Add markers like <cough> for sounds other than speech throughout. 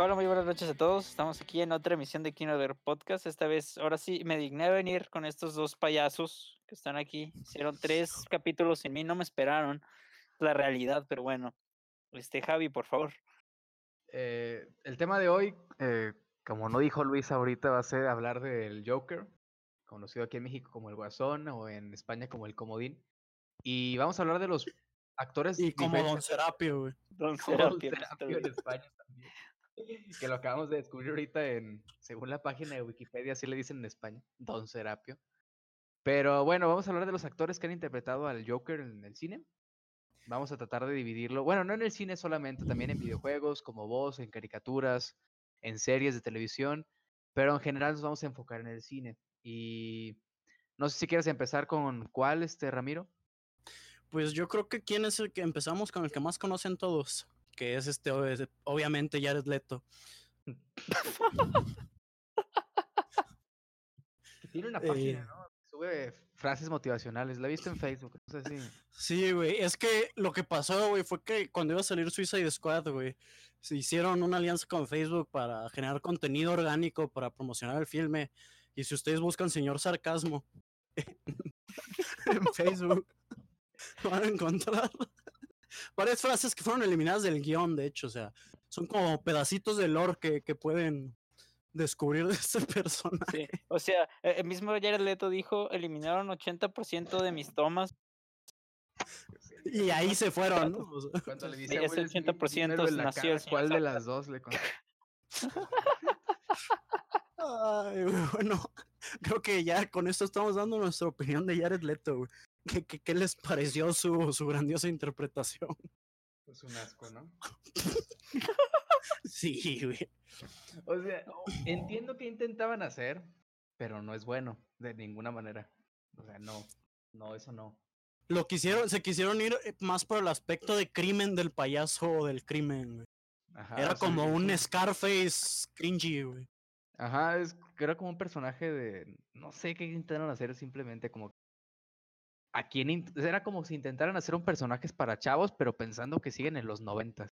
Hola, muy buenas noches a todos. Estamos aquí en otra emisión de Kino Ver Podcast. Esta vez, ahora sí, me digné a venir con estos dos payasos que están aquí. Hicieron tres capítulos sin mí, no me esperaron la realidad, pero bueno. Este, Javi, por favor. Eh, el tema de hoy, eh, como no dijo Luis ahorita, va a ser hablar del Joker, conocido aquí en México como el Guasón o en España como el Comodín. Y vamos a hablar de los actores. Y como Don Serapio, güey. Don Serapio, Don Serapio en España también. Que lo acabamos de descubrir ahorita en, según la página de Wikipedia, así le dicen en España, Don Serapio. Pero bueno, vamos a hablar de los actores que han interpretado al Joker en el cine. Vamos a tratar de dividirlo, bueno, no en el cine solamente, también en videojuegos, como voz, en caricaturas, en series de televisión, pero en general nos vamos a enfocar en el cine. Y no sé si quieres empezar con cuál, este Ramiro. Pues yo creo que quién es el que empezamos con el que más conocen todos, que es este, ob- obviamente Jared Leto. Tiene una Eh. página, ¿no? Sube frases motivacionales. La he visto en Facebook. No sé si. Sí, güey, es que lo que pasó, güey, fue que cuando iba a salir Suicide Squad, güey, se hicieron una alianza con Facebook para generar contenido orgánico para promocionar el filme. Y si ustedes buscan señor sarcasmo <laughs> en Facebook, <laughs> van a encontrar varias frases que fueron eliminadas del guion, de hecho, o sea, son como pedacitos de lore que, que pueden descubrir de este <laughs> personaje. Sí. O sea, eh, el mismo Jared Leto dijo, eliminaron 80% de mis tomas. Y ahí se fueron, ¿no? O sea, Cuando le dice ese Will Smith, 80% dímelo en la nació cara, ¿Cuál de las dos le? <laughs> Ay, bueno, <laughs> creo que ya con esto estamos dando nuestra opinión de Jared Leto, güey. ¿Qué, qué, qué les pareció su, su grandiosa interpretación? Es un asco, ¿no? <laughs> Sí, güey. O sea, entiendo que intentaban hacer, pero no es bueno, de ninguna manera. O sea, no, no, eso no. Lo quisieron, se quisieron ir eh, más por el aspecto de crimen del payaso o del crimen, güey. Ajá, Era como un Scarface cringy, güey. Ajá, es era como un personaje de. No sé qué intentaron hacer, simplemente como. A quién Era como si intentaran hacer un personaje para chavos, pero pensando que siguen en los noventas,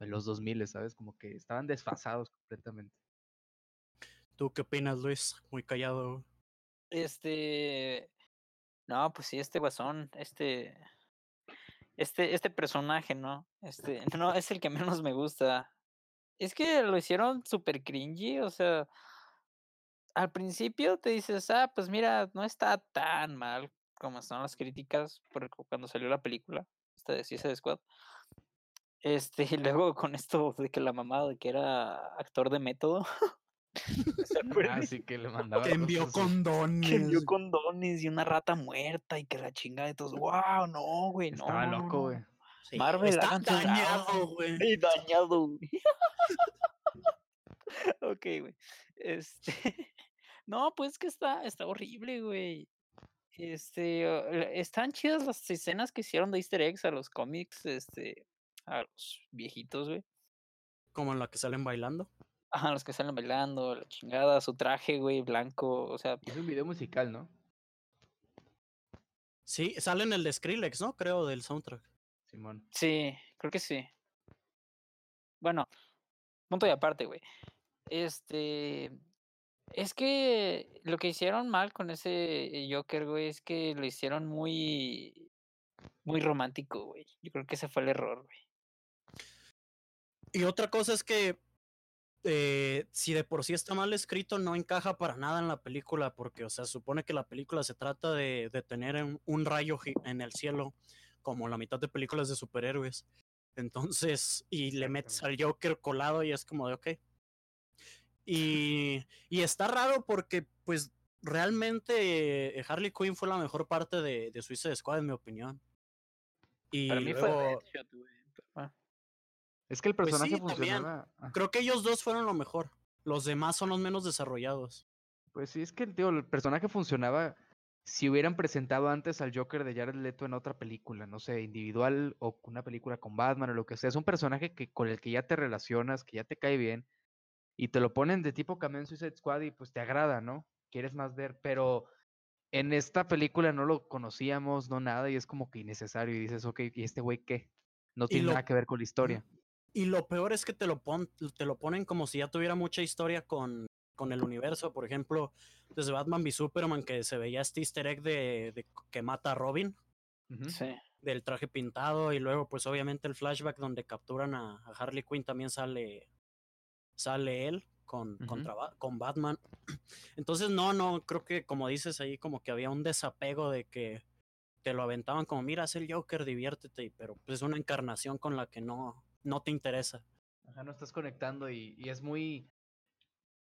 en los dos miles, ¿sabes? Como que estaban desfasados completamente. ¿Tú qué opinas, Luis? Muy callado. Este. No, pues sí, este guasón, este. Este, este personaje, ¿no? Este, <laughs> no, es el que menos me gusta. Es que lo hicieron súper cringy, o sea. Al principio te dices, ah, pues mira, no está tan mal como son las críticas porque cuando salió la película, esta de Suicide Squad. Este, y <laughs> luego con esto de que la mamá de que era actor de método. <laughs> Así que le <laughs> mandaba. Que envió cosas. condones. que envió condones y una rata muerta y que la chingada de todos. ¡Wow! No, güey, no. Estaba loco, no". güey. Sí, Marvel, está su dañado, güey. Y dañado, güey. ok, güey. Este. No, pues que está, está horrible, güey. Este, están chidas las escenas que hicieron de Easter eggs a los cómics, este, a los viejitos, güey. Como en la que salen bailando. Ajá, los que salen bailando, la chingada, su traje, güey, blanco, o sea, Es un video musical, ¿no? Sí, sale en el de Skrillex, ¿no? Creo, del soundtrack. Simón. Sí, creo que sí. Bueno, punto y aparte, güey. Este, es que lo que hicieron mal con ese Joker, güey, es que lo hicieron muy, muy romántico, güey. Yo creo que ese fue el error, güey. Y otra cosa es que eh, si de por sí está mal escrito, no encaja para nada en la película, porque, o sea, supone que la película se trata de, de tener un, un rayo en el cielo, como la mitad de películas de superhéroes. Entonces, y le metes al Joker colado y es como de, ok. Y, y está raro porque, pues, realmente eh, Harley Quinn fue la mejor parte de, de Suicide Squad, en mi opinión. Y Para mí fue luego- Deadshot, güey, pero, ah, Es que el Pues personaje sí, funcionaba. ah, creo que ellos dos fueron lo mejor. Los demás son los menos desarrollados. Pues sí, es que tío, el personaje funcionaba si hubieran presentado antes al Joker de Jared Leto en otra película, no sé, individual o una película con Batman o lo que sea. Es un personaje que con el que ya te relacionas, que ya te cae bien, y te lo ponen de tipo cameo en Suicide Squad y pues te agrada, ¿no? Quieres más ver, pero en esta película no lo conocíamos, no nada, y es como que innecesario. Y dices, ok, ¿y este güey qué? No tiene lo- nada que ver con la historia. Y lo peor es que te lo, pon, te lo ponen como si ya tuviera mucha historia con, con el universo. Por ejemplo, desde Batman v Superman, que se veía este easter egg de, de que mata a Robin. Sí. del traje pintado. Y luego, pues obviamente el flashback donde capturan a, a Harley Quinn también sale, sale él con, contra Ba- con Batman. <clears throat> Entonces, no, no, creo que como dices ahí, como que había un desapego de que te lo aventaban como, mira, es el Joker, diviértete, pero pues es una encarnación con la que no, no te interesa. Ajá, no estás conectando y, y es muy...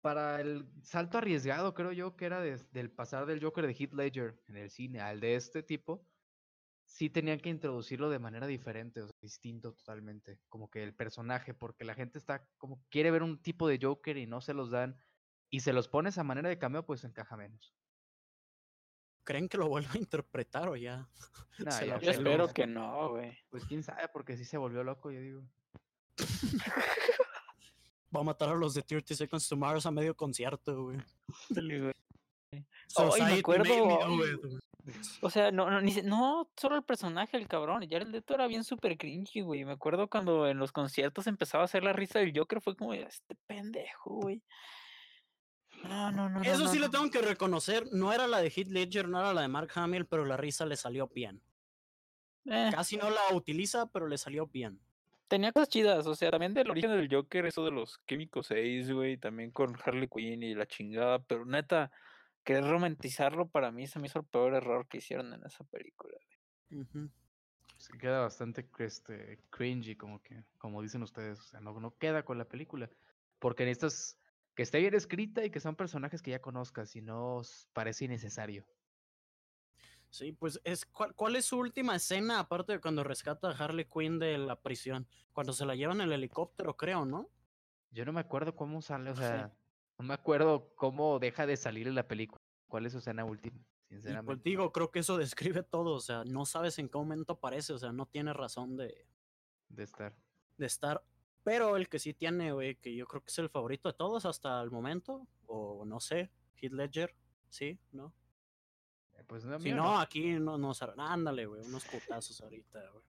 Para el salto arriesgado, creo yo, que era des- del pasar del Joker de Heath Ledger en el cine al de este tipo, sí tenían que introducirlo de manera diferente, o sea, distinto totalmente, como que el personaje, porque la gente está como quiere ver un tipo de Joker y no se los dan, y se los pones a manera de cameo, pues encaja menos. ¿Creen que lo vuelva a interpretar o ya? <laughs> Nah, ya Yo espero que no, güey. Pues quién sabe, porque sí se volvió loco, yo digo. <laughs> Va a matar a los de 30 Seconds to Mars a medio concierto, güey. <laughs> Ay, me acuerdo. O sea, no, no, ni se- no solo el personaje, el cabrón. Jared Leto era bien súper cringy, güey. Me acuerdo cuando en los conciertos empezaba a hacer la risa del Joker, fue como, este pendejo, güey. No, no, no. Eso no, sí le tengo que reconocer. No era la de Heath Ledger, no era la de Mark Hamill, pero la risa le salió bien. Eh, Casi no la utiliza, pero le salió bien. tenía cosas chidas, o sea, también del origen del Joker, eso de los Químicos 6, güey, también con Harley Quinn y la chingada, pero neta, querer romantizarlo para mí se me hizo el peor error que hicieron en esa película. Se queda bastante este, cringy, como que, como dicen ustedes, o sea, no, no queda con la película. Porque necesitas que esté bien escrita y que son personajes que ya conozcas, si no parece innecesario. Sí, pues es ¿cuál, cuál es su última escena aparte de cuando rescata a Harley Quinn de la prisión? Cuando se la llevan en el helicóptero, creo, ¿no? Yo no me acuerdo cómo sale, o Sí. No me acuerdo cómo deja de salir en la película. ¿Cuál es su escena última? Y pues Sinceramente. digo, creo que eso <laughs> describe todo, o sea, no sabes en qué momento aparece, o sea, no tiene razón de, De estar. de estar. Pero el que sí tiene, güey, que yo creo que es el favorito de todos hasta el momento, o no sé, Heath Ledger, ¿sí? ¿No? Eh, Pues no, Si mío no, aquí no nos harán. Ándale, güey, unos putazos ahorita, güey.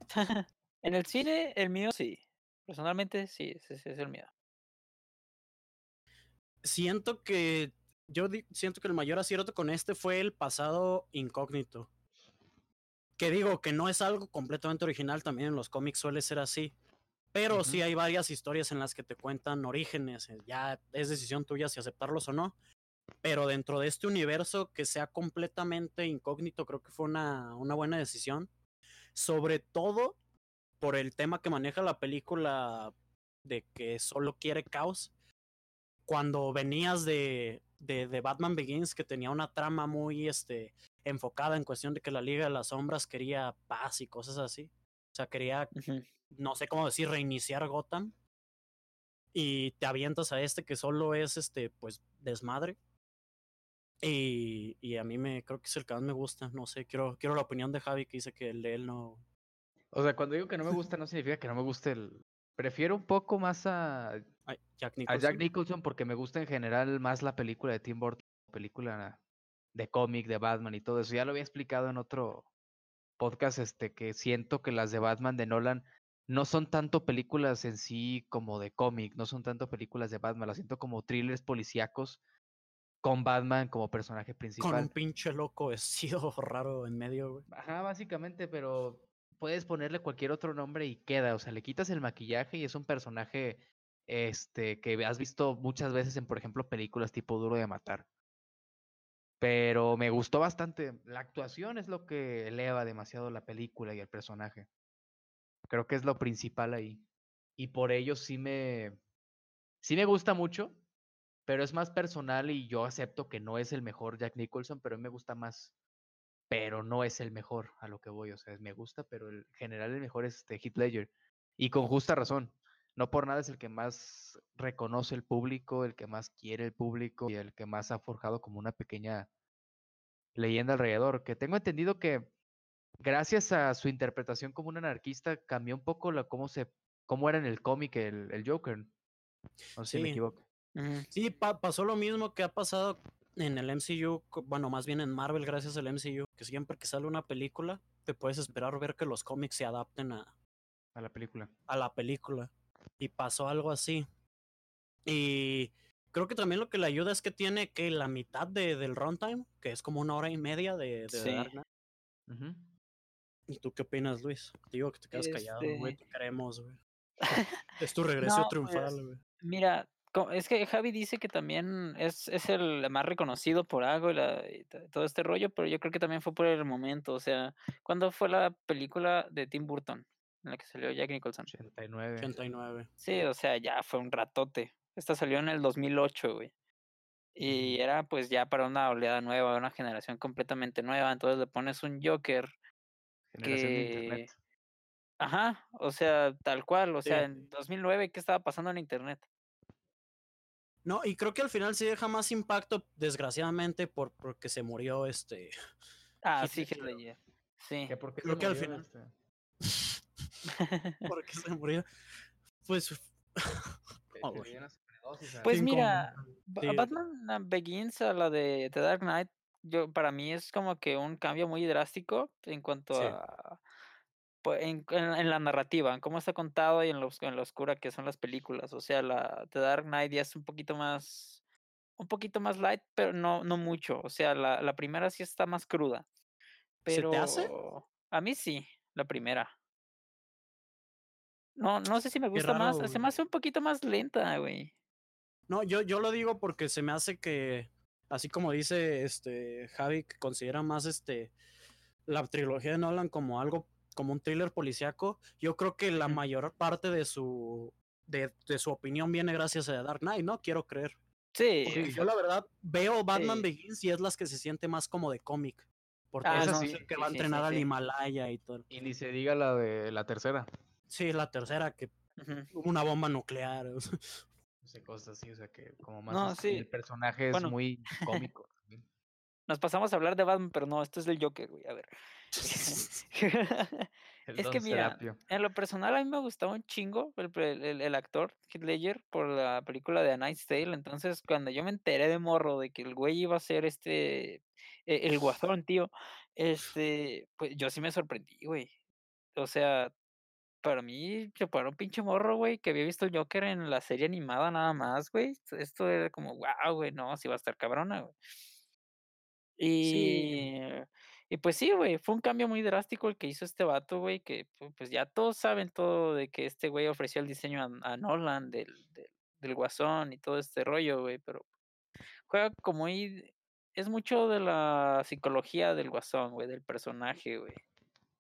<laughs> en el cine, el mío sí. Personalmente, sí, ese, ese es el mío. Siento que. Yo siento que el mayor acierto con este fue el pasado incógnito. Que digo que no es algo completamente original, también en los cómics suele ser así. Pero sí hay varias historias en las que te cuentan orígenes. eh, Ya es decisión tuya si aceptarlos o no. Pero dentro de este universo que sea completamente incógnito, creo que fue una, una buena decisión. Sobre todo por el tema que maneja la película de que solo quiere caos. Cuando venías de, de, de Batman Begins, que tenía una trama muy este, enfocada en cuestión de que la Liga de las Sombras quería paz y cosas así. O sea, quería no sé cómo decir, reiniciar Gotham. Y te avientas a este que solo es este, pues, desmadre. Y, y a mí me creo que es el que más me gusta. No sé, quiero, quiero la opinión de Javi que dice que el de él no. O sea, cuando digo que no me gusta, <laughs> no significa que no me guste el. Prefiero un poco más a, Jack a. Jack Nicholson porque me gusta en general más la película de Tim Burton, película de cómic, de Batman y todo eso. Ya lo había explicado en otro podcast, este, que siento que las de Batman de Nolan no son tanto películas en sí como de cómic, no son tanto películas de Batman, las siento como thrillers policíacos con Batman como personaje con principal. un pinche loco vestido <laughs> raro en medio, güey. Ajá, básicamente, pero puedes ponerle cualquier otro nombre y queda, o sea, le quitas el maquillaje y es un personaje este que has visto muchas veces en, por ejemplo, películas tipo Duro de matar. Pero me gustó bastante. La actuación es lo que eleva demasiado la película y el personaje. Creo que es lo principal ahí. Y por ello sí me sí me gusta mucho, pero es más personal y yo acepto que no es el mejor Jack Nicholson, pero a mí me gusta más pero no es el mejor a lo que voy. O sea, me gusta, pero en general el mejor es este Heath Ledger. Y con justa razón. No por nada es el que más reconoce el público, el que más quiere el público y el que más ha forjado como una pequeña leyenda alrededor. Que tengo entendido que gracias a su interpretación como un anarquista cambió un poco la, cómo, se, cómo era en el cómic el, el Joker. No sé si me equivoco. Sí, pa- pasó lo mismo que ha pasado en el MCU, bueno, más bien en Marvel gracias al MCU, que siempre que sale una película te puedes esperar ver que los cómics se adapten a, A la película. a la película. Y pasó algo así. Y creo que también lo que le ayuda es que tiene que la mitad de, del runtime, que es como una hora y media de, de Sí. Dark Knight. Ujú. ¿Y tú qué opinas, Luis? Te digo que te quedas callado, güey. Este Te queremos, güey. <laughs> es tu regreso No, triunfal, pues, güey. Mira, es que Javi dice que también es, es el más reconocido por algo y, la- y to- todo este rollo, pero yo creo que también fue por el momento. O sea, ¿cuándo fue la película de Tim Burton en la que salió Jack Nicholson? 89. 89. Sí, o sea, ya fue un ratote. Esta salió en el 2008, güey. Y era pues ya para una oleada nueva, una generación completamente nueva. Entonces le pones un Joker. Generación de que- internet. Ajá, o sea, tal cual. O Sí. sea, en 2009, ¿qué estaba pasando en Internet? No, y creo que al final sí deja más impacto, desgraciadamente, por, porque se murió este. Ah, sí. Ledger. Sí. ¿Que por qué Creo que al final- este? <laughs> porque se murió. Pues. <laughs> Oh, Pues mira, sí. Batman ah, Begins a la de The Dark Knight, yo para mí es como que un cambio muy drástico en cuanto Sí. a pues, en, en- en la narrativa, en cómo está contado y en lo, en lo oscura que son las películas. O sea, la The Dark Knight ya es un poquito más un poquito más light, pero no no mucho. O sea, la, la primera sí está más cruda. ¿Se te hace? Pero a mí sí, la primera. No, no sé si me gusta más, se me hace un poquito más lenta, güey. No, yo, yo lo digo porque se me hace que, así como dice este Javi, que considera más este la trilogía de Nolan como algo, como un thriller policíaco, yo creo que la mayor parte de su de, de su opinión viene gracias a Dark Knight, ¿no? Quiero creer. Sí, Porque yo la verdad veo Batman Sí. Begins y es las que se siente más como de cómic. Porque Ah, no, es sí, que sí, va a sí, sí, entrenar al. Himalaya y todo. Y ni se diga la de la tercera. Sí, la tercera que ujú. hubo una bomba nuclear. o sea, No sé, cosas así, o sea que como más No, el personaje es Bueno. muy cómico. <laughs> Nos pasamos a hablar de Batman, pero no, esto es del Joker, güey. A ver. <laughs> <laughs> Es que mira, Serapio. en lo personal a mí me gustaba un chingo el, pe- el- el actor Heath Ledger por la película de A Knight's Tale. Entonces, cuando yo me enteré de morro de que el güey iba a ser este, e- el guasón, tío, este, pues yo sí me sorprendí, güey. O sea, para mí, yo para un pinche morro, güey, que había visto el Joker en la serie animada nada más, güey. esto- era como, wow, güey, no, sí va a estar cabrona, güey. Sí. Y, y pues sí, güey, fue un cambio muy drástico el que hizo este vato, güey, que pu- pues ya todos saben todo de que este güey ofreció el diseño a, a Nolan del, del, del Guasón y todo este rollo, güey, pero juega como muy, es mucho de la psicología del Guasón, güey, del personaje, güey.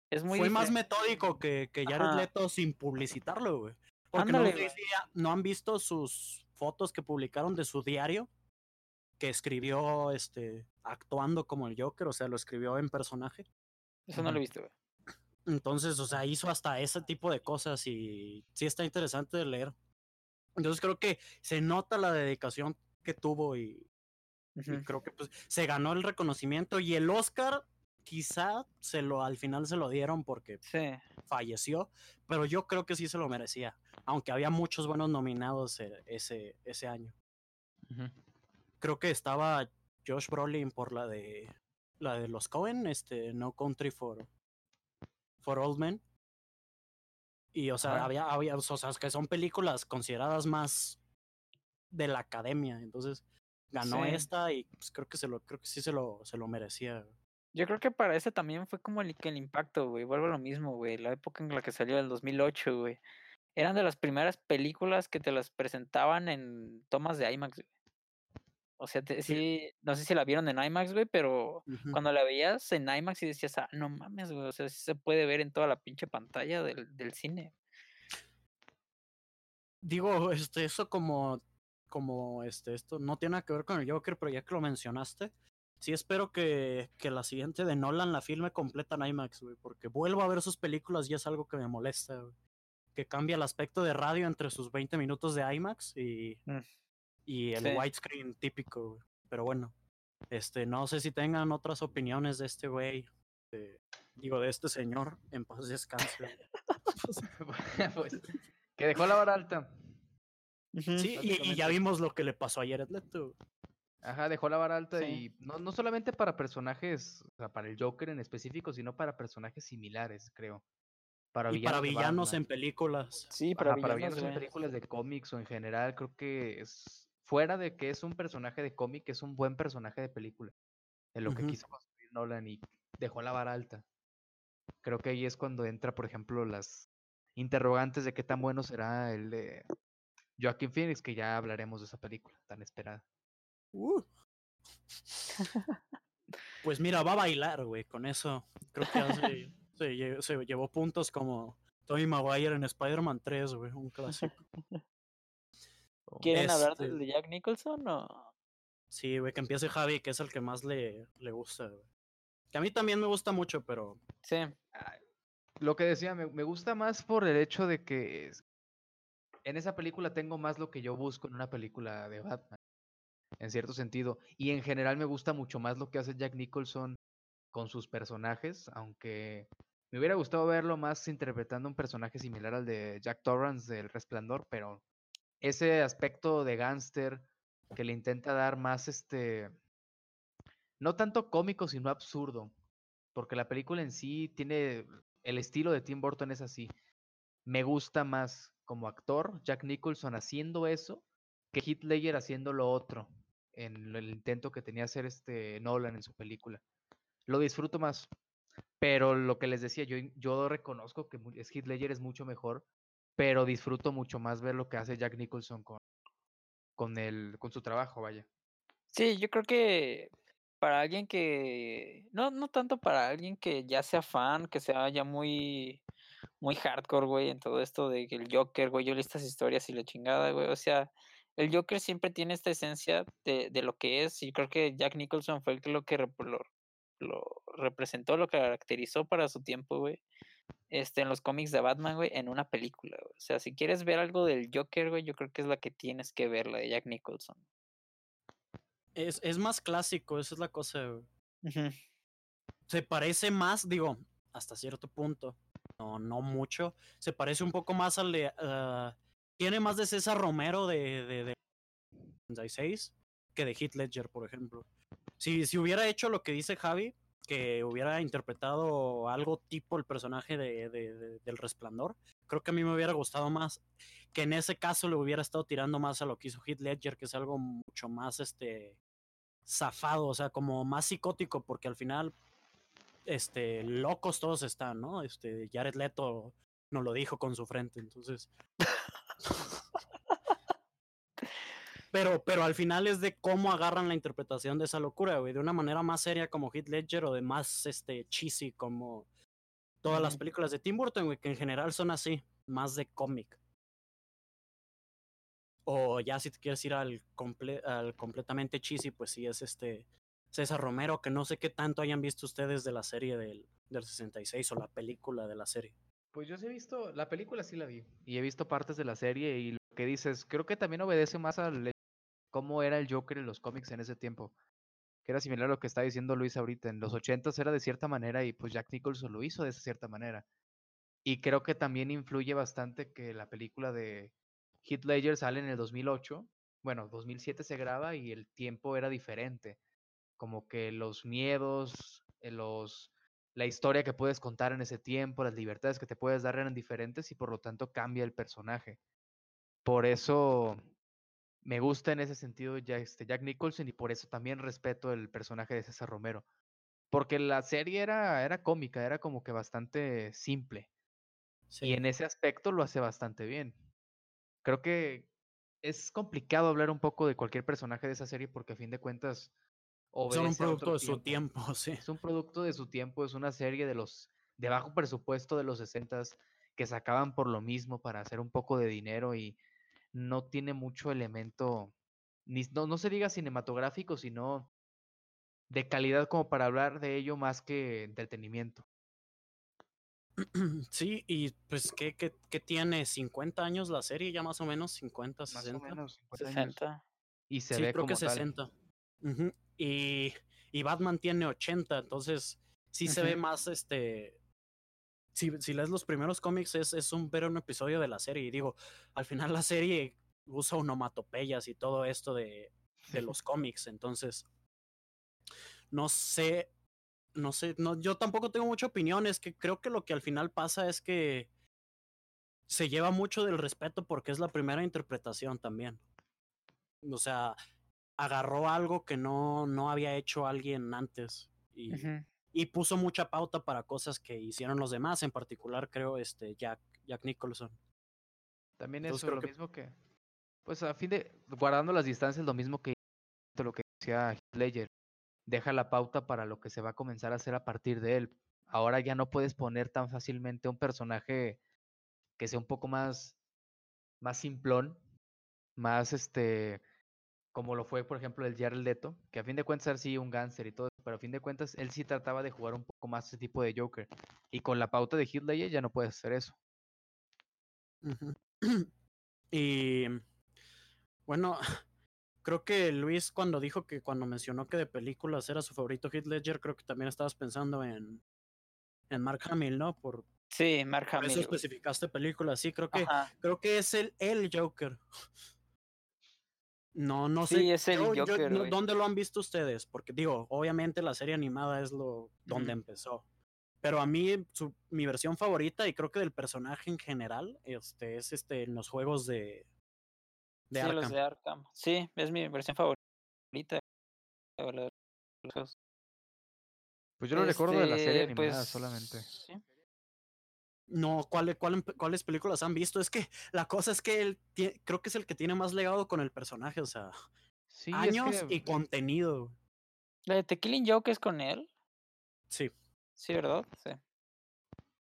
Es muy Fue más metódico que, que Jared Ajá. Leto sin publicitarlo, güey. Porque Ándale, no, güey. han visto sus fotos que publicaron de su diario que escribió este actuando como el Joker, o sea, lo escribió en personaje. Eso no lo he visto, güey. Entonces, o sea, hizo hasta ese tipo de cosas y sí está interesante de leer. Entonces creo que se nota la dedicación que tuvo y, y creo que pues se ganó el reconocimiento y el Oscar quizá se lo al final se lo dieron porque Sí. falleció, pero yo creo que sí se lo merecía, aunque había muchos buenos nominados eh, ese, ese año. Creo que estaba Josh Brolin por la de la de los Cohen, este No Country for for Old Men. Y o sea, había, había o sea, que son películas consideradas más de la academia, entonces ganó Sí. esta y pues, creo que se lo creo que sí se lo se lo merecía. Yo creo que para ese también fue como el, impacto, güey. Vuelvo a lo mismo, güey. La época en la que salió, el 2008, güey. Eran de las primeras películas que te las presentaban en tomas de IMAX, güey. O sea, te- Sí. no sé si la vieron en IMAX, güey, pero cuando la veías en IMAX y decías, ah, no mames, güey. O sea, sí se puede ver en toda la pinche pantalla del, del cine. Digo, este, eso como, como, este, esto no tiene nada que ver con el Joker, pero ya que lo mencionaste, sí espero que, que la siguiente de Nolan la filme completa en IMAX, güey, porque vuelvo a ver sus películas y es algo que me molesta, güey. Que cambia el aspecto de radio entre sus 20 minutos de IMAX y, Mm. y el Sí. widescreen típico, güey. Pero bueno, este, no sé si tengan otras opiniones de este güey, de- digo, de este señor, en paz descanse. güey. <laughs> <laughs> pues, que dejó la vara alta. Sí, y- y, ya vimos lo que le pasó a Leto. güey. Ajá, dejó la vara alta Sí. y no, no solamente para personajes, o sea, para el Joker en específico, sino para personajes similares, creo. para Y para de villanos en películas. Sí, Ajá, para para villanos, en películas de cómics o en general, creo que es fuera de que es un personaje de cómic, es un buen personaje de película. En lo que quiso construir Nolan y dejó la vara alta. Creo que ahí es cuando entra, por ejemplo, las interrogantes de qué tan bueno será el de Joaquin Phoenix, que ya hablaremos de esa película tan esperada. Uh. Pues mira, va a bailar, güey, con eso. Creo que hace- <laughs> se, lle- se llevó puntos como Tobey Maguire en Spider-Man 3, güey, un clásico. <laughs> ¿Quieren hablar Este- del de Jack Nicholson o...? Sí, güey, que empiece Javi, que es el que más le, le gusta, güey. Que a mí también me gusta mucho, pero Sí, Lo que decía, me, me gusta más por el hecho de que es- en esa película tengo más lo que yo busco en una película de Batman, en cierto sentido. Y en general me gusta mucho más lo que hace Jack Nicholson con sus personajes, aunque me hubiera gustado verlo más interpretando un personaje similar al de Jack Torrance del Resplandor, pero ese aspecto de gángster que le intenta dar más este, no tanto cómico, sino absurdo, porque la película en sí tiene el estilo de Tim Burton es así. Me gusta más como actor Jack Nicholson haciendo eso que Heath Ledger haciendo lo otro en el intento que tenía hacer este Nolan en su película. Lo disfruto más. Pero lo que les decía, yo, yo reconozco que Heath Ledger es mucho mejor, pero disfruto mucho más ver lo que hace Jack Nicholson con, con, el, con su trabajo, vaya. sí, yo creo que para alguien que... No, no tanto para alguien que ya sea fan, que sea ya muy... Muy hardcore, güey, en todo esto de que el Joker, güey, yo leí estas historias y la chingada, güey. O sea, el Joker siempre tiene esta esencia de, de lo que es, y creo que Jack Nicholson fue el que lo que lo, lo representó, lo caracterizó para su tiempo, güey. Este, en los cómics de Batman, güey, en una película, güey. O sea, si quieres ver algo del Joker, güey, yo creo que es la que tienes que ver, la de Jack Nicholson. es, es más clásico, esa es la cosa, güey. Se parece más, digo, hasta cierto punto, no, no mucho, se parece un poco más al de... ah, tiene más de César Romero de, de, de 36 que de Heath Ledger, por ejemplo. Si, si hubiera hecho lo que dice Javi, que hubiera interpretado algo tipo el personaje de, de- de- del resplandor, creo que a mí me hubiera gustado más que en ese caso le hubiera estado tirando más a lo que hizo Heath Ledger, que es algo mucho más este zafado, o sea, como más psicótico, porque al final este locos todos están, ¿no? Este Jared Leto nos lo dijo con su frente, entonces Pero, pero al final es de cómo agarran la interpretación de esa locura, güey, de una manera más seria como Heath Ledger o de más este cheesy como todas las películas de Tim Burton, güey, que en general son así, más de cómic. O ya si te quieres ir al, comple- al completamente cheesy, pues sí es este César Romero, que no sé qué tanto hayan visto ustedes de la serie del, del 66 o la película de la serie. Pues yo sí he visto, la película sí la vi, y he visto partes de la serie y lo que dices, creo que también obedece más de cómo era el Joker en los cómics en ese tiempo, que era similar a lo que está diciendo Luis ahorita, en los 80 era de cierta manera y pues Jack Nicholson lo hizo de esa cierta manera. Y creo que también influye bastante que la película de Heath Ledger sale en el 2008, bueno, 2007 se graba y el tiempo era diferente, como que los miedos, eh, los la historia que puedes contar en ese tiempo, las libertades que te puedes dar eran diferentes y por lo tanto cambia el personaje. Por eso me gusta en ese sentido ya este Jack Nicholson y por eso también respeto el personaje de César Romero. Porque la serie era, era cómica, era como que bastante simple. Sí. Y en ese aspecto lo hace bastante bien. Creo que es complicado hablar un poco de cualquier personaje de esa serie porque a fin de cuentas son un producto de su tiempo, <laughs> sí. es un producto de su tiempo, es una serie de los de bajo presupuesto de los 60 que sacaban por lo mismo para hacer un poco de dinero y no tiene mucho elemento, ni, no, no se diga cinematográfico, sino de calidad como para hablar de ello más que entretenimiento. <clears throat> Sí, y pues, ¿qué, qué, qué tiene? ¿50 años la serie? Ya más o menos, 50, 60. Más o menos 50 años. 60. Y se sí, ve creo como que tal. 60. Ujú, y, y Batman tiene 80, entonces sí se ve más este. Si, si lees los primeros cómics, es, es un ver un episodio de la serie. Y digo, al final la serie usa onomatopeyas y todo esto de, de los <laughs> cómics. Entonces, no sé no sé, no, yo tampoco tengo mucha opinión, es que creo que lo que al final pasa es que se lleva mucho del respeto porque es la primera interpretación también. O sea, agarró algo que no, no había hecho alguien antes y, y puso mucha pauta para cosas que hicieron los demás, en particular creo este Jack, Jack Nicholson. También creo lo que- mismo que, pues a fin de, guardando las distancias, lo mismo que lo que decía Ledger, deja la pauta para lo que se va a comenzar a hacer a partir de él. Ahora ya no puedes poner tan fácilmente un personaje que sea un poco más, más simplón, más este, como lo fue, por ejemplo, el Jared Leto, que a fin de cuentas era sí un gánster y todo, eso, pero a fin de cuentas él sí trataba de jugar un poco más ese tipo de Joker. Y con la pauta de Heath Ledger ya no puedes hacer eso. <clears throat> Y bueno, <laughs> creo que Luis cuando dijo que cuando mencionó que de películas era su favorito Heath Ledger, creo que también estabas pensando en, en Mark Hamill, ¿no? Por, Sí, Mark por Hamill. eso güey. especificaste películas, sí, creo que Ajá. creo que es el, el Joker. <laughs> No, no sé. Sí, es el yo- Joker. ¿Dónde lo han visto ustedes? Porque digo, obviamente la serie animada es lo donde empezó. Pero a mí, su- mi versión favorita, y creo que del personaje en general, este, es este en los juegos de, de sí, Arkham. los de Arkham. Sí, es mi versión favorita. Pues yo lo recuerdo de la serie Este, animada pues, solamente. sí. No, ¿cuál- cuál- ¿cuáles películas han visto? Es que la cosa es que él tie- creo que es el que tiene más legado con el personaje, o sea, Sí, es años que- y contenido. La de The Killing Joke es con él. Sí, Sí, ¿verdad? Sí.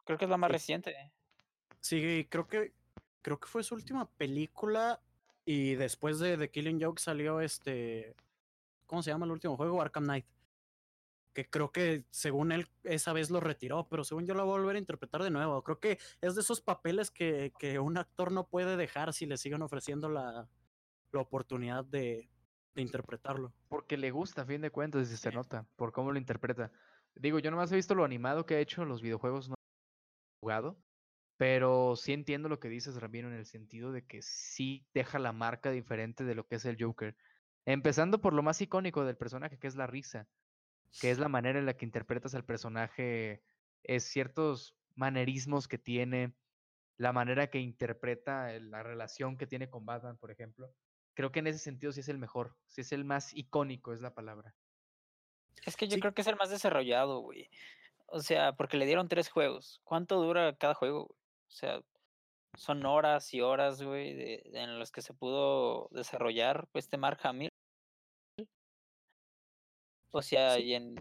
Creo que es la más Sí. reciente. sí, creo que creo que fue su última película y después de The Killing Joke salió este ¿cómo se llama el último juego? Arkham Knight. Que creo que según él esa vez lo retiró, pero según yo la voy a volver a interpretar de nuevo. Creo que es de esos papeles que, que un actor no puede dejar si le siguen ofreciendo la, la oportunidad de, de interpretarlo. Porque le gusta, a fin de cuentas, y se Sí. nota, por cómo lo interpreta. Digo, yo nomás he visto lo animado que ha hecho los videojuegos, no he jugado, pero sí entiendo lo que dices, Ramiro, en el sentido de que sí deja la marca diferente de lo que es el Joker. Empezando por lo más icónico del personaje, que es la risa, que es la manera en la que interpretas al personaje, es ciertos manerismos que tiene, la manera que interpreta la relación que tiene con Batman, por ejemplo. Creo que en ese sentido sí es el mejor, sí es el más icónico, es la palabra. Es que yo Sí. creo que es el más desarrollado, güey. O sea, porque le dieron tres juegos. ¿Cuánto dura cada juego? güey? O sea, son horas y horas, güey, de, de- en los que se pudo desarrollar pues, este Mark Hamill. O sea, Sí. y en...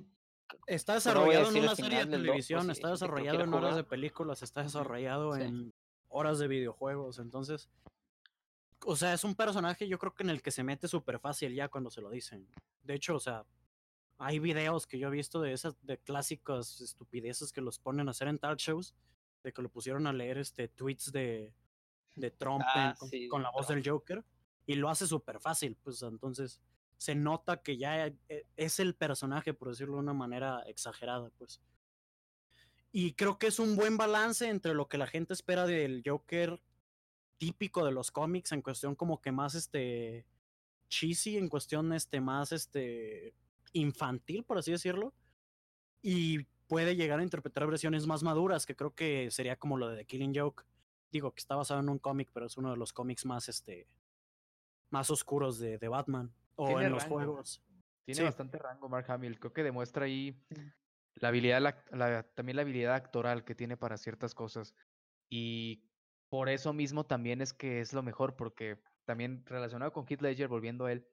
Está Pues no desarrollado en una serie de dos, televisión, si- está desarrollado en horas de películas, está desarrollado sí. en horas de videojuegos. Entonces, o sea, es un personaje yo creo que en el que se mete súper fácil ya cuando se lo dicen. De hecho, o sea, hay videos que yo he visto de esas, de clásicas estupideces que los ponen a hacer en talk shows, de que lo pusieron a leer este tweets de, de Trump Ah, con, sí, con de la voz del Joker, y lo hace súper fácil, pues entonces se nota que ya e- es el personaje, por decirlo de una manera exagerada, pues. Y creo que es un buen balance entre lo que la gente espera del Joker típico de los cómics, en cuestión como que más este cheesy, en cuestión este más este infantil, por así decirlo. Y puede llegar a interpretar versiones más maduras, que creo que sería como lo de The Killing Joke. Digo que está basado en un cómic, pero es uno de los cómics más este más oscuros de Batman. O Tiene en los juegos. Tiene Sí. bastante rango Mark Hamill. Creo que demuestra ahí la habilidad, la- la- también la habilidad actoral que tiene para ciertas cosas. Y por eso mismo también es que es lo mejor, porque también relacionado con Heath Ledger, volviendo a él,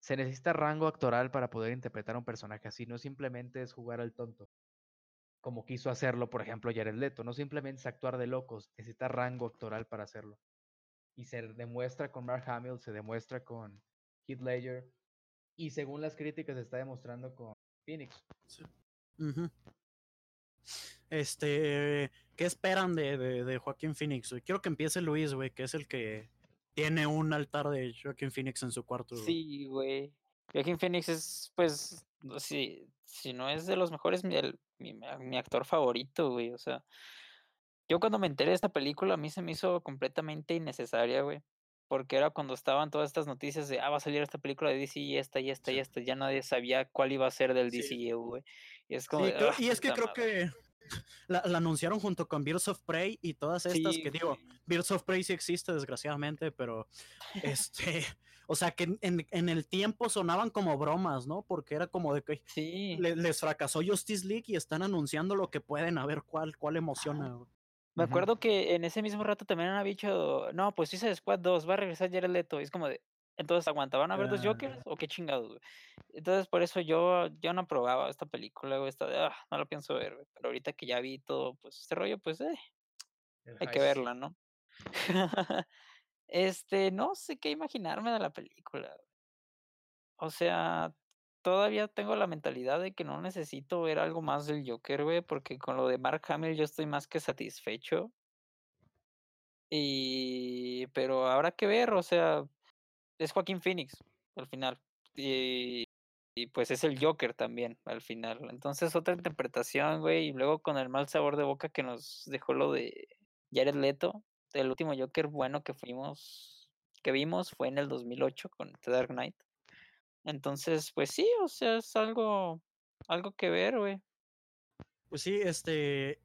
se necesita rango actoral para poder interpretar a un personaje así. No simplemente es jugar al tonto, como quiso hacerlo, por ejemplo, Jared Leto. No simplemente es actuar de locos, necesita rango actoral para hacerlo. Y se demuestra con Mark Hamill, se demuestra con Heath Ledger. Y según las críticas, se está demostrando con Phoenix. Ujú. Este, ¿qué esperan de, de, de Joaquín Phoenix? Quiero que empiece Luis, güey, que es el que tiene un altar de Joaquín Phoenix en su cuarto. Sí, güey. Joaquin Phoenix es, pues, si, si no es de los mejores, mi, el- mi, ma- mi actor favorito, güey. O sea, yo cuando me enteré de esta película, a mí se me hizo completamente innecesaria, güey. Porque era cuando estaban todas estas noticias de, ah, va a salir esta película de DC y esta y esta y esta, ya nadie sabía cuál iba a ser del Sí. DCU, güey. Y es como Sí, de, creo- "Ah, y es que creo madre". que <laughs> la, la anunciaron junto con Birds of Prey y todas estas Sí, que digo. Birds of Prey sí existe desgraciadamente, pero este, <laughs> o sea que en- en, en el tiempo sonaban como bromas, ¿no? Porque era como de que Sí. le- les fracasó Justice League y están anunciando lo que pueden, a ver cuál, cuál emociona. Me acuerdo que en ese mismo rato también han dicho, no, pues Suicide Squad 2, va a regresar Jared Leto. Y es como de, entonces aguanta, ¿van a ver dos Ah. Jokers o qué chingados, güey? Entonces por eso yo, yo no aprobaba esta película, güey, esta de, ah, no la pienso ver, güey. Pero ahorita que ya vi todo, pues este rollo, pues, eh, El hay que verla, ¿no? <laughs> este, no sé qué imaginarme de la película. güey. O sea, todavía tengo la mentalidad de que no necesito ver algo más del Joker, güey, porque con lo de Mark Hamill yo estoy más que satisfecho. Y, pero habrá que ver, o sea, es Joaquín Phoenix al final. Y, y pues es el Joker también al final. Entonces otra interpretación, güey, y luego con el mal sabor de boca que nos dejó lo de Jared Leto, el último Joker bueno que fuimos, que vimos fue en el 2008 con The Dark Knight. Entonces, pues sí, o sea, es algo, algo que ver, güey. Pues sí, este.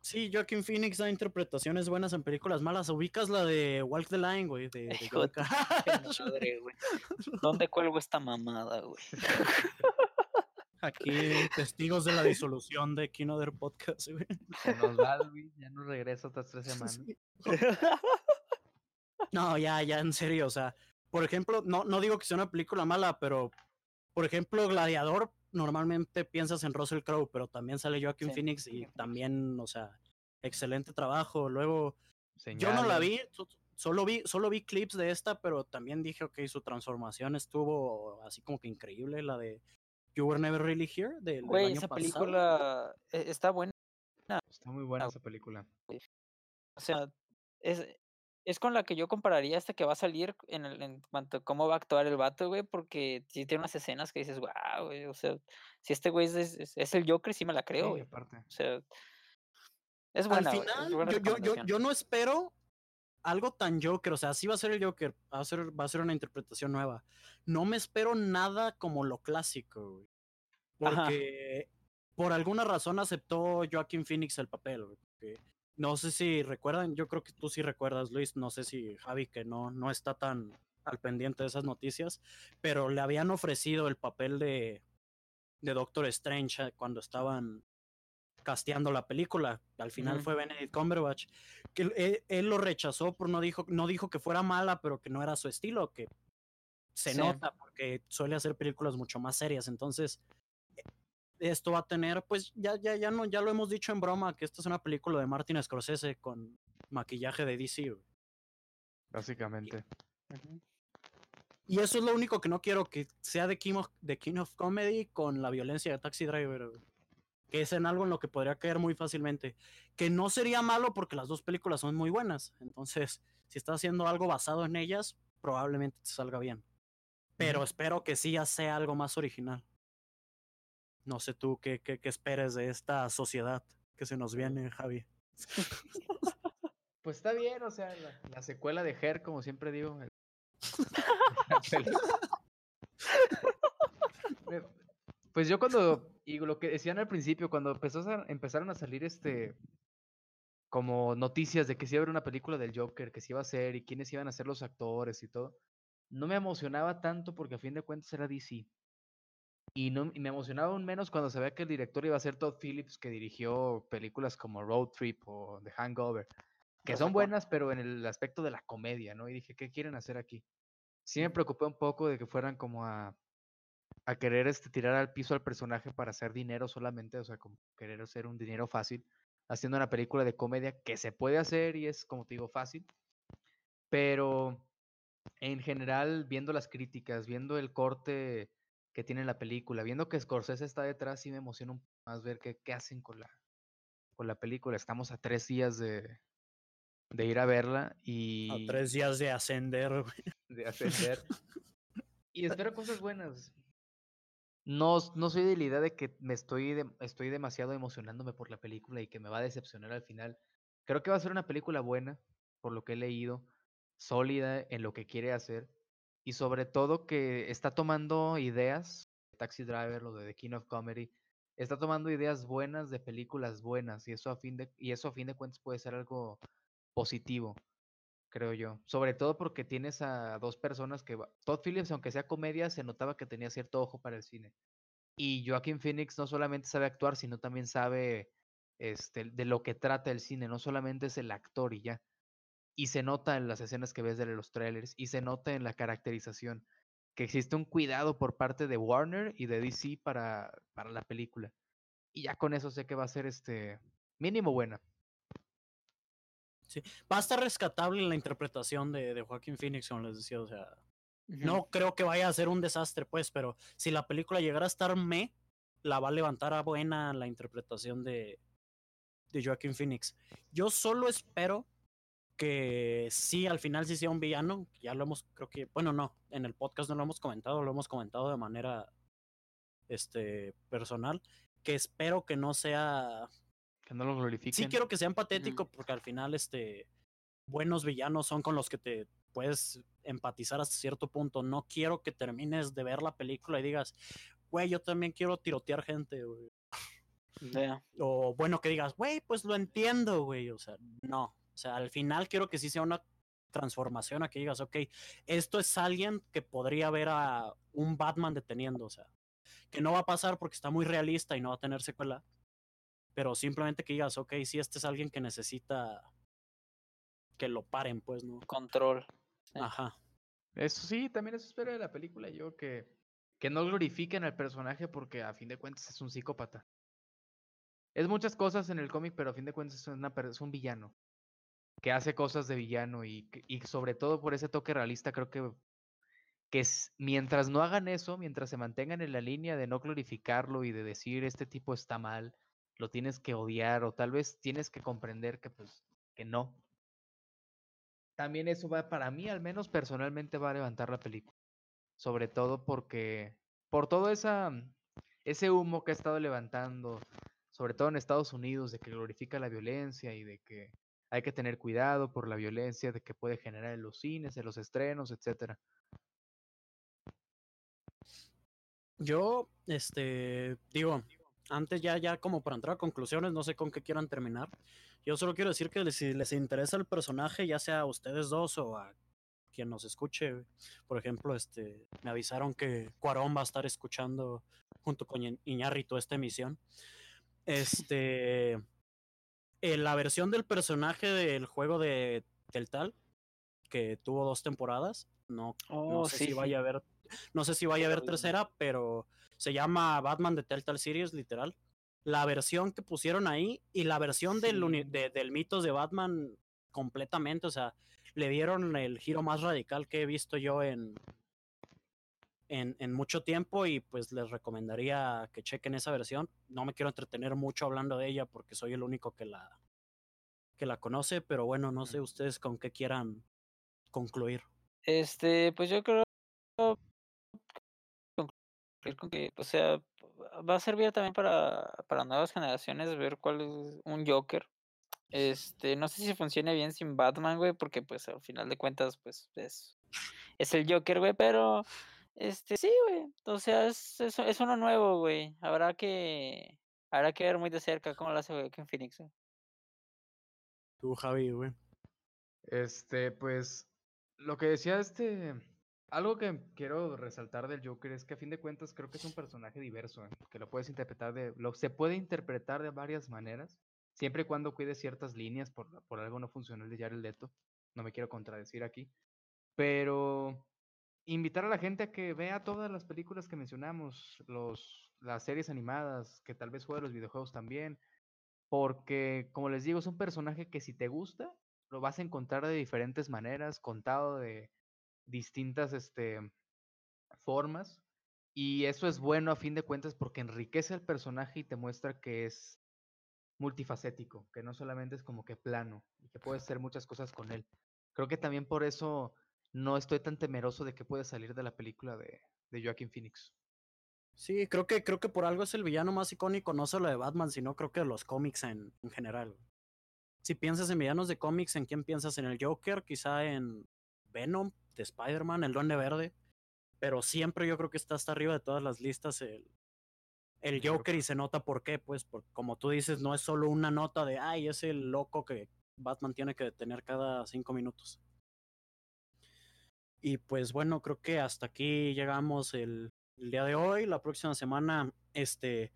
Sí, Joaquin Phoenix da interpretaciones buenas en películas malas. Ubicas la de Walk the Line, güey. De, de madre, güey. ¿Dónde <laughs> cuelgo esta mamada, güey? <laughs> Aquí, testigos de la disolución de Kinoder Podcast, güey. Se nos va, Luis, ya no regresa otras tres <laughs> semanas. No, ya, ya, en serio, o sea, por ejemplo, no, no digo que sea una película mala, pero, por ejemplo, Gladiador, normalmente piensas en Russell Crowe, pero también sale Joaquin Sí. Phoenix y también, o sea, excelente trabajo. Luego, yo no la vi, so- solo vi, solo vi clips de esta, pero también dije, ok, su transformación estuvo así como que increíble, la de You Were Never Really Here, del, del Güey, año esa pasado. película eh, está buena. Está muy buena Ah, esa película. O sea, es, es con la que yo compararía esta que va a salir en, el, en cuanto a cómo va a actuar el vato, güey, porque sí tiene unas escenas que dices, wow, güey, o sea, si este güey es, es, es el Joker, sí me la creo, Sí, güey. aparte. O sea, es Al buena, güey, es final, buena yo, yo, yo, no espero algo tan Joker, o sea, sí va a ser el Joker, va a ser, va a ser una interpretación nueva. No me espero nada como lo clásico, güey. Ajá. Porque por alguna razón aceptó Joaquin Phoenix el papel, güey. porque No sé si recuerdan, yo creo que tú sí recuerdas, Luis, no sé si Javi, que no, no está tan al pendiente de esas noticias, pero le habían ofrecido el papel de, de Doctor Strange eh, cuando estaban casteando la película. Al final fue Benedict Cumberbatch. Que él, él- lo rechazó, por no dijo, no dijo que fuera mala, pero que no era su estilo, que se Sí. nota porque suele hacer películas mucho más serias. Entonces, eh, esto va a tener, pues ya, ya, ya no, ya lo hemos dicho en broma, que esta es una película de Martin Scorsese con maquillaje de DC. güey. Básicamente. Y eso es lo único que no quiero, que sea de King of, de King of Comedy con la violencia de Taxi Driver. güey. Que es en algo en lo que podría caer muy fácilmente. Que no sería malo porque las dos películas son muy buenas. Entonces, si estás haciendo algo basado en ellas, probablemente te salga bien. Pero espero que sí ya sea algo más original. No sé tú qué, qué, qué esperes de esta sociedad que se nos viene, Javi. Pues está bien, o sea, la, la secuela de Her, como siempre digo. Pues yo cuando, y lo que decían al principio, cuando empezó a- empezaron a salir este, como noticias de que si iba a haber una película del Joker, que se iba a hacer y quiénes iban a ser los actores y todo, no me emocionaba tanto porque a fin de cuentas era DC. Y, no, y me emocionaba aún menos cuando sabía que el director iba a ser Todd Phillips, que dirigió películas como Road Trip o The Hangover, que son buenas, pero en el aspecto de la comedia, ¿no? Y dije, ¿qué quieren hacer aquí? Sí me preocupé un poco de que fueran como a, a querer este, tirar al piso al personaje para hacer dinero solamente, o sea, como querer hacer un dinero fácil, haciendo una película de comedia que se puede hacer y es, como te digo, fácil. Pero en general, viendo las críticas, viendo el corte que tiene la película, viendo que Scorsese está detrás, sí me emociona un poco más ver qué, qué hacen con la, con la película. Estamos a tres días de, de ir a verla y A tres días de ascender, güey. de <laughs> ascender. y espero cosas buenas. No, no soy de la idea de que me estoy, de- estoy demasiado emocionándome por la película y que me va a decepcionar al final. Creo que va a ser una película buena, por lo que he leído. sólida en lo que quiere hacer y sobre todo que está tomando ideas, Taxi Driver, lo de The King of Comedy, está tomando ideas buenas de películas buenas y eso a fin de, y eso a fin de cuentas puede ser algo positivo, creo yo. Sobre todo porque tienes a dos personas que... Todd Phillips, aunque sea comedia, se notaba que tenía cierto ojo para el cine. Y Joaquin Phoenix no solamente sabe actuar, sino también sabe este, de lo que trata el cine, no solamente es el actor y ya. Y se nota en las escenas que ves de los trailers y se nota en la caracterización que existe un cuidado por parte de Warner y de DC para, para la película. Y ya con eso sé que va a ser este mínimo buena. Sí, va a estar rescatable en la interpretación de, de Joaquín Phoenix, como les decía, o sea, no creo que vaya a ser un desastre, pues, pero si la película llegara a estar me, la va a levantar a buena la interpretación de, de Joaquin Phoenix. Yo solo espero que sí, al final sí sea un villano. Ya lo hemos, creo que, bueno, no, en el podcast no lo hemos comentado, lo hemos comentado de manera este, personal. Que espero que no sea. Que no lo glorifiquen. Sí, quiero que sea patético, porque al final, este. Buenos villanos son con los que te puedes empatizar hasta cierto punto. No quiero que termines de ver la película y digas, güey, yo también quiero tirotear gente, güey. O bueno, que digas, güey, pues lo entiendo, güey. O sea, no. O sea, al final quiero que sí sea una transformación a que digas, ok, esto es alguien que podría ver a un Batman deteniendo, o sea, que no va a pasar porque está muy realista y no va a tener secuela, pero simplemente que digas, ok, sí, este es alguien que necesita que lo paren, pues, ¿no? Control. Ajá. Eso sí, también eso espero de la película, yo que, que no glorifiquen al personaje porque a fin de cuentas es un psicópata. Es muchas cosas en el cómic, pero a fin de cuentas es, una, es un villano. Que hace cosas de villano y, y sobre todo por ese toque realista, creo que, que es, mientras no hagan eso, mientras se mantengan en la línea de no glorificarlo y de decir este tipo está mal, lo tienes que odiar o tal vez tienes que comprender que pues que no. También eso va para mí al menos personalmente va a levantar la película. Sobre todo porque por todo ese humo que ha estado levantando sobre todo en Estados Unidos, de que glorifica la violencia y de que hay que tener cuidado por la violencia de que puede generar en los cines, en los estrenos, etcétera. Yo, este, digo, antes ya, ya como para entrar a conclusiones, no sé con qué quieran terminar. Yo solo quiero decir que si les interesa el personaje, ya sea a ustedes dos o a quien nos escuche, por ejemplo, este, me avisaron que Cuarón va a estar escuchando junto con Iñárritu esta emisión. <laughs> Este. La versión del personaje del juego de Teltal, que tuvo dos temporadas. No, no oh, sé si vaya a haber. No sé si vaya a haber tercera, pero se llama Batman de Telltale Series, literal. La versión que pusieron ahí y la versión del, del mitos de Batman completamente, o sea, le dieron el giro más radical que he visto yo en, en, mucho tiempo y pues les recomendaría que chequen esa versión. No me quiero entretener mucho hablando de ella porque soy el único que la, que la conoce, pero bueno, no sé ustedes con qué quieran concluir. Este, pues yo creo con que, o sea, va a servir también para, para nuevas generaciones ver cuál es un Joker. Este, no sé si funcione bien sin Batman, güey, porque pues al final de cuentas, pues es, es el Joker, güey, pero este, sí, güey. O sea, es, es, uno nuevo, güey. Habrá que. Habrá que ver muy de cerca cómo lo hace güey, en Phoenix. Tú, Javi, güey. Este, pues. Lo que decía este. Algo que quiero resaltar del Joker es que a fin de cuentas creo que es un personaje diverso, ¿eh? que lo puedes interpretar de. Lo, se puede interpretar de varias maneras. Siempre y cuando cuide ciertas líneas, por, por algo no funcionó el de Jared Leto. No me quiero contradecir aquí. Pero invitar a la gente a que vea todas las películas que mencionamos, los, las series animadas, que tal vez juegue los videojuegos también, porque como les digo, es un personaje que si te gusta, lo vas a encontrar de diferentes maneras, contado de distintas este, formas, y eso es bueno a fin de cuentas porque enriquece al personaje y te muestra que es multifacético, que no solamente es como que plano, y que puedes hacer muchas cosas con él. Creo que también por eso no estoy tan temeroso de que pueda salir de la película de, de Joaquin Phoenix. Sí, creo que, creo que por algo es el villano más icónico, no solo de Batman, sino creo que de los cómics en, en general. Si piensas en villanos de cómics, ¿en quién piensas? ¿En el Joker? Quizá en Venom, de Spider-Man, el Duende Verde. Pero siempre yo creo que está hasta arriba de todas las listas el, el El Joker y se nota por qué, pues, porque como tú dices, no es solo una nota de, ay, es el loco que Batman tiene que detener cada cinco minutos. Y pues bueno, creo que hasta aquí llegamos el, el día de hoy. La próxima semana, este,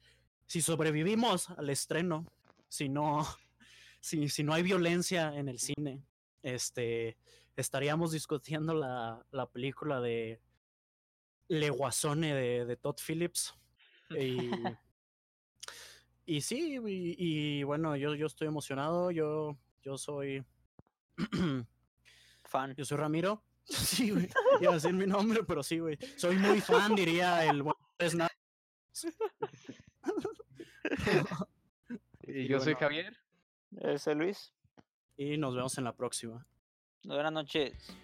si sobrevivimos al estreno, si no, <laughs> si, si no hay violencia en el cine, este, estaríamos discutiendo la, la película de Le Guasone de, de Todd Phillips. Y, <laughs> y sí, y, y bueno, yo, yo estoy emocionado. Yo, yo soy. <clears throat> Fan. Yo soy Ramiro. <laughs> Sí, güey. Iba a decir mi nombre, pero sí, güey. Soy muy fan, diría el buen. <laughs> Y yo soy. Javier. Ese Luis. Y nos vemos en la próxima. Buenas noches.